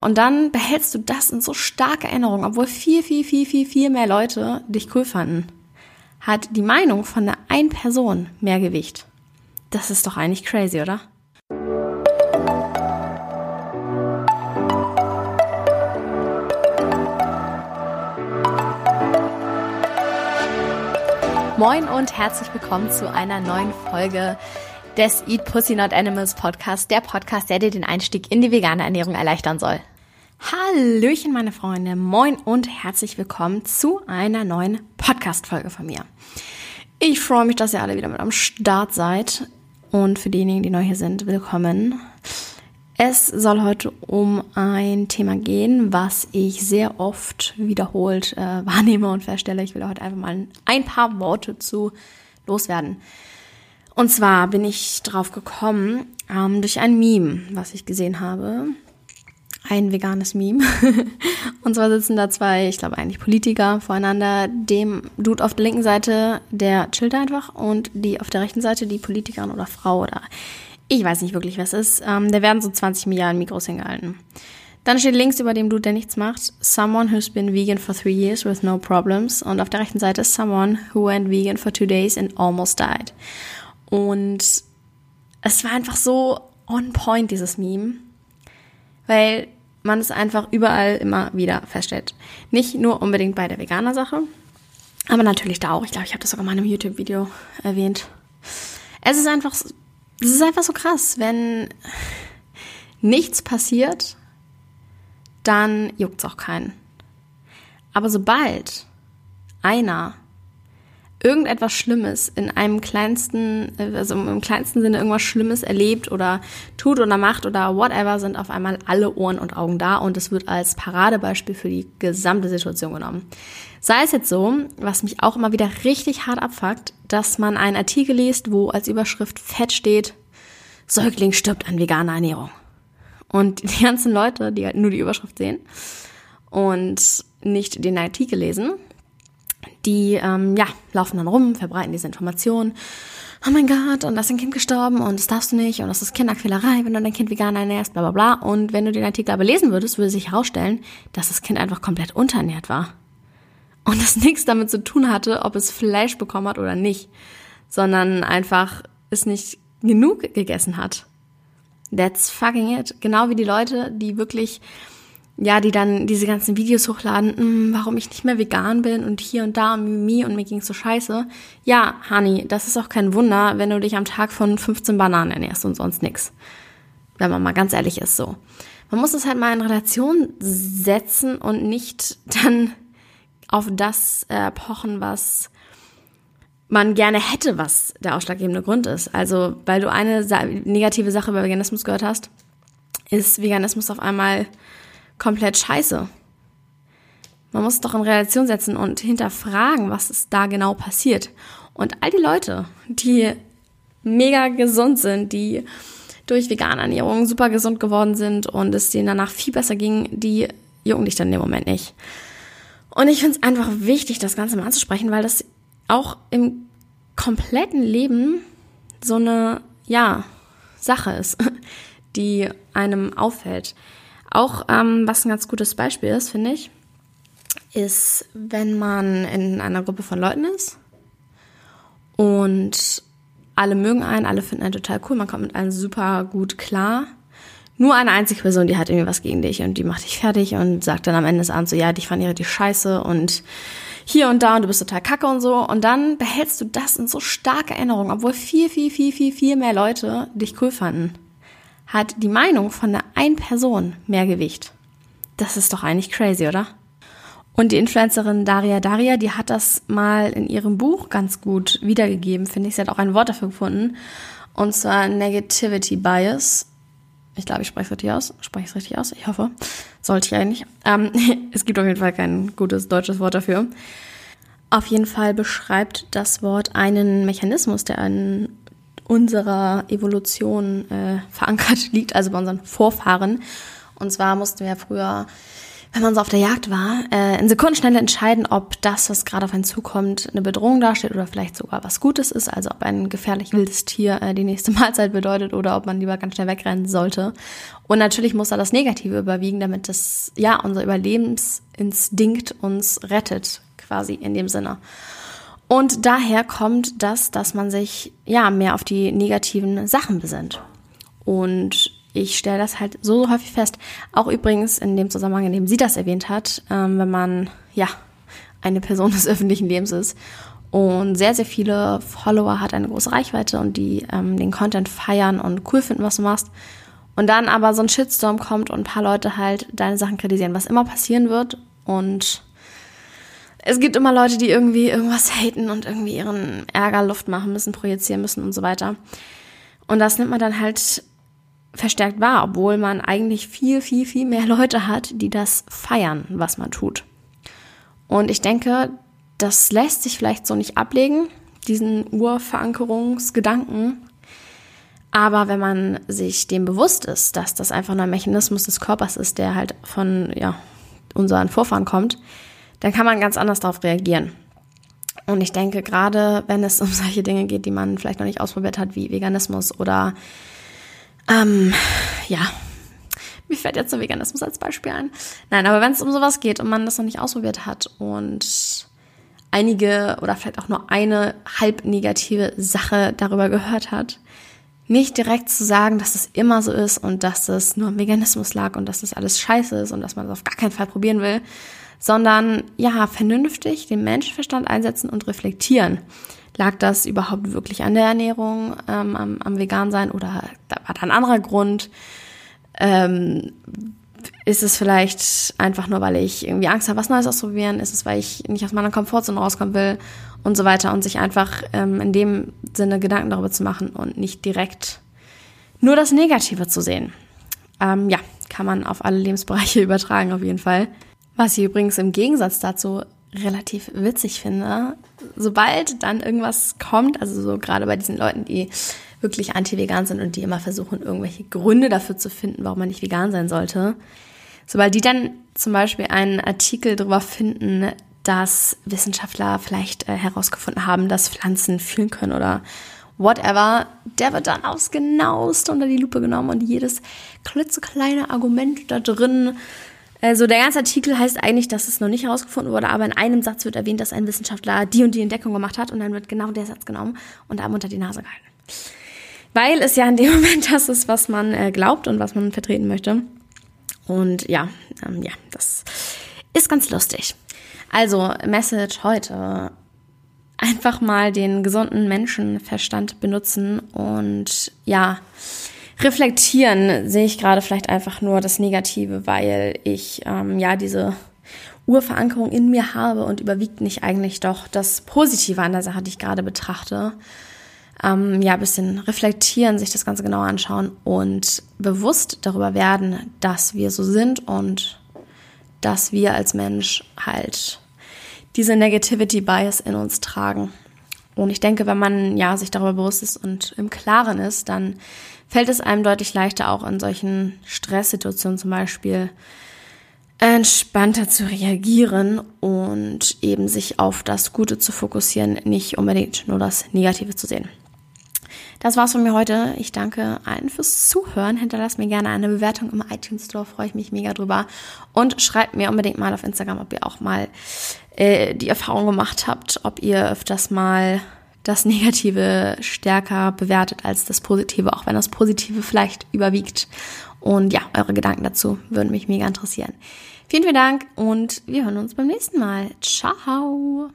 Und dann behältst du das in so starker Erinnerung, obwohl viel, viel, viel, viel, viel mehr Leute dich cool fanden. Hat die Meinung von der einen Person mehr Gewicht. Das ist doch eigentlich crazy, oder? Moin und herzlich willkommen zu einer neuen Folge des Eat Pussy Not Animals Podcast, der Podcast, der dir den Einstieg in die vegane Ernährung erleichtern soll. Hallöchen, meine Freunde, moin und herzlich willkommen zu einer neuen Podcast-Folge von mir. Ich freue mich, dass ihr alle wieder mit am Start seid und für diejenigen, die neu hier sind, willkommen. Es soll heute um ein Thema gehen, was ich sehr oft wiederholt äh, wahrnehme und feststelle. Ich will heute einfach mal ein paar Worte zu loswerden. Und zwar bin ich drauf gekommen ähm, durch ein Meme, was ich gesehen habe ein veganes Meme. und zwar sitzen da zwei, ich glaube eigentlich Politiker voreinander. Dem Dude auf der linken Seite, der chillt einfach und die auf der rechten Seite, die Politikerin oder Frau oder ich weiß nicht wirklich, was ist. Ähm, da werden so 20 Milliarden Mikros hingehalten. Dann steht links über dem Dude, der nichts macht, someone who's been vegan for three years with no problems. Und auf der rechten Seite ist someone who went vegan for two days and almost died. Und es war einfach so on point, dieses Meme. Weil man es einfach überall immer wieder feststellt. Nicht nur unbedingt bei der Veganer-Sache, aber natürlich da auch. Ich glaube, ich habe das sogar mal in einem YouTube-Video erwähnt. Es ist einfach, es ist einfach so krass, wenn nichts passiert, dann juckt es auch keinen. Aber sobald einer irgendetwas Schlimmes in einem kleinsten, also im kleinsten Sinne irgendwas Schlimmes erlebt oder tut oder macht oder whatever, sind auf einmal alle Ohren und Augen da und es wird als Paradebeispiel für die gesamte Situation genommen. Sei es jetzt so, was mich auch immer wieder richtig hart abfuckt, dass man einen Artikel liest, wo als Überschrift fett steht, Säugling stirbt an veganer Ernährung. Und die ganzen Leute, die halt nur die Überschrift sehen und nicht den Artikel lesen, die ähm, ja, laufen dann rum, verbreiten diese Informationen. Oh mein Gott, und da ist ein Kind gestorben und das darfst du nicht und das ist Kinderquälerei, wenn du dein Kind vegan ernährst, bla bla bla. Und wenn du den Artikel aber lesen würdest, würde sich herausstellen, dass das Kind einfach komplett unterernährt war. Und das nichts damit zu tun hatte, ob es Fleisch bekommen hat oder nicht, sondern einfach es nicht genug gegessen hat. That's fucking it. Genau wie die Leute, die wirklich ja, die dann diese ganzen Videos hochladen, hm, warum ich nicht mehr vegan bin und hier und da und Mimi und mir ging's so scheiße. Ja, Honey, das ist auch kein Wunder, wenn du dich am Tag von 15 Bananen ernährst und sonst nix. Wenn man mal ganz ehrlich ist so. Man muss es halt mal in Relation setzen und nicht dann auf das äh, pochen, was man gerne hätte, was der ausschlaggebende Grund ist. Also, weil du eine negative Sache über Veganismus gehört hast, ist Veganismus auf einmal komplett scheiße. Man muss es doch in Relation setzen und hinterfragen, was ist da genau passiert. Und all die Leute, die mega gesund sind, die durch vegane Ernährung super gesund geworden sind und es denen danach viel besser ging, die jucken dich dann dem Moment nicht. Und ich finde es einfach wichtig, das Ganze mal anzusprechen, weil das auch im kompletten Leben so eine, ja, Sache ist, die einem auffällt. Auch ähm, was ein ganz gutes Beispiel ist, finde ich, ist, wenn man in einer Gruppe von Leuten ist und alle mögen einen, alle finden einen total cool, man kommt mit allen super gut klar. Nur eine einzige Person, die hat irgendwie was gegen dich und die macht dich fertig und sagt dann am Ende des Abends so, ja, dich fand ich richtig scheiße und hier und da und du bist total kacke und so. Und dann behältst du das in so starker Erinnerung, obwohl viel, viel, viel, viel, viel mehr Leute dich cool fanden hat die Meinung von der einen Person mehr Gewicht. Das ist doch eigentlich crazy, oder? Und die Influencerin Daria Daria, die hat das mal in ihrem Buch ganz gut wiedergegeben, finde ich. Sie hat auch ein Wort dafür gefunden. Und zwar Negativity Bias. Ich glaube, ich spreche es richtig aus. Spreche ich es richtig aus? Ich hoffe. Sollte ich eigentlich. Ähm, es gibt auf jeden Fall kein gutes deutsches Wort dafür. Auf jeden Fall beschreibt das Wort einen Mechanismus, der in unserer Evolution äh, verankert liegt, also bei unseren Vorfahren. Und zwar mussten wir früher wenn man so auf der Jagd war, äh, in Sekundenschnelle entscheiden, ob das, was gerade auf einen zukommt, eine Bedrohung darstellt oder vielleicht sogar was Gutes ist. Also ob ein gefährlich wildes Tier äh, die nächste Mahlzeit bedeutet oder ob man lieber ganz schnell wegrennen sollte. Und natürlich muss da das Negative überwiegen, damit das, ja, unser Überlebensinstinkt uns rettet, quasi in dem Sinne. Und daher kommt das, dass man sich, ja, mehr auf die negativen Sachen besinnt. Und ich stelle das halt so, so häufig fest. Auch übrigens in dem Zusammenhang, in dem sie das erwähnt hat, ähm, wenn man ja eine Person des öffentlichen Lebens ist und sehr, sehr viele Follower hat, eine große Reichweite und die ähm, den Content feiern und cool finden, was du machst. Und dann aber so ein Shitstorm kommt und ein paar Leute halt deine Sachen kritisieren, was immer passieren wird. Und es gibt immer Leute, die irgendwie irgendwas haten und irgendwie ihren Ärger Luft machen müssen, projizieren müssen und so weiter. Und das nimmt man dann halt verstärkt wahr, obwohl man eigentlich viel, viel, viel mehr Leute hat, die das feiern, was man tut. Und ich denke, das lässt sich vielleicht so nicht ablegen, diesen Urverankerungsgedanken. Aber wenn man sich dem bewusst ist, dass das einfach nur ein Mechanismus des Körpers ist, der halt von ja, unseren Vorfahren kommt, dann kann man ganz anders darauf reagieren. Und ich denke, gerade wenn es um solche Dinge geht, die man vielleicht noch nicht ausprobiert hat, wie Veganismus oder ähm, ja, mir fällt jetzt der Veganismus als Beispiel ein. Nein, aber wenn es um sowas geht und man das noch nicht ausprobiert hat und einige oder vielleicht auch nur eine halb negative Sache darüber gehört hat, nicht direkt zu sagen, dass es immer so ist und dass es nur am Veganismus lag und dass das alles scheiße ist und dass man das auf gar keinen Fall probieren will, sondern ja, vernünftig den Menschenverstand einsetzen und reflektieren. Lag das überhaupt wirklich an der Ernährung, ähm, am, am Vegan-Sein oder war da ein anderer Grund? Ähm, ist es vielleicht einfach nur, weil ich irgendwie Angst habe, was Neues auszuprobieren? Ist es, weil ich nicht aus meiner Komfortzone rauskommen will und so weiter und sich einfach ähm, in dem Sinne Gedanken darüber zu machen und nicht direkt nur das Negative zu sehen? Ähm, ja, kann man auf alle Lebensbereiche übertragen auf jeden Fall. Was ich übrigens im Gegensatz dazu relativ witzig finde, sobald dann irgendwas kommt, also so gerade bei diesen Leuten, die wirklich anti-vegan sind und die immer versuchen, irgendwelche Gründe dafür zu finden, warum man nicht vegan sein sollte, sobald die dann zum Beispiel einen Artikel darüber finden, dass Wissenschaftler vielleicht äh, herausgefunden haben, dass Pflanzen fühlen können oder whatever, der wird dann aufs genaueste unter die Lupe genommen und jedes klitzekleine Argument da drin also der ganze Artikel heißt eigentlich, dass es noch nicht herausgefunden wurde, aber in einem Satz wird erwähnt, dass ein Wissenschaftler die und die Entdeckung gemacht hat und dann wird genau der Satz genommen und einem unter die Nase gehalten. Weil es ja in dem Moment das ist, was man äh, glaubt und was man vertreten möchte. Und ja, ähm, ja, das ist ganz lustig. Also, Message heute. Einfach mal den gesunden Menschenverstand benutzen und ja, reflektieren sehe ich gerade vielleicht einfach nur das Negative, weil ich ähm, ja diese Urverankerung in mir habe und überwiegt nicht eigentlich doch das Positive an der Sache, die ich gerade betrachte. Ähm, ja, bisschen reflektieren, sich das Ganze genauer anschauen und bewusst darüber werden, dass wir so sind und dass wir als Mensch halt diese Negativity Bias in uns tragen. Und ich denke, wenn man ja sich darüber bewusst ist und im Klaren ist, dann fällt es einem deutlich leichter, auch in solchen Stresssituationen zum Beispiel entspannter zu reagieren und eben sich auf das Gute zu fokussieren, nicht unbedingt nur das Negative zu sehen. Das war's von mir heute. Ich danke allen fürs Zuhören. Hinterlasst mir gerne eine Bewertung im iTunes Store, freue ich mich mega drüber. Und schreibt mir unbedingt mal auf Instagram, ob ihr auch mal äh, die Erfahrung gemacht habt, ob ihr öfters mal das Negative stärker bewertet als das Positive, auch wenn das Positive vielleicht überwiegt. Und ja, eure Gedanken dazu würden mich mega interessieren. Vielen, vielen Dank und wir hören uns beim nächsten Mal. Ciao!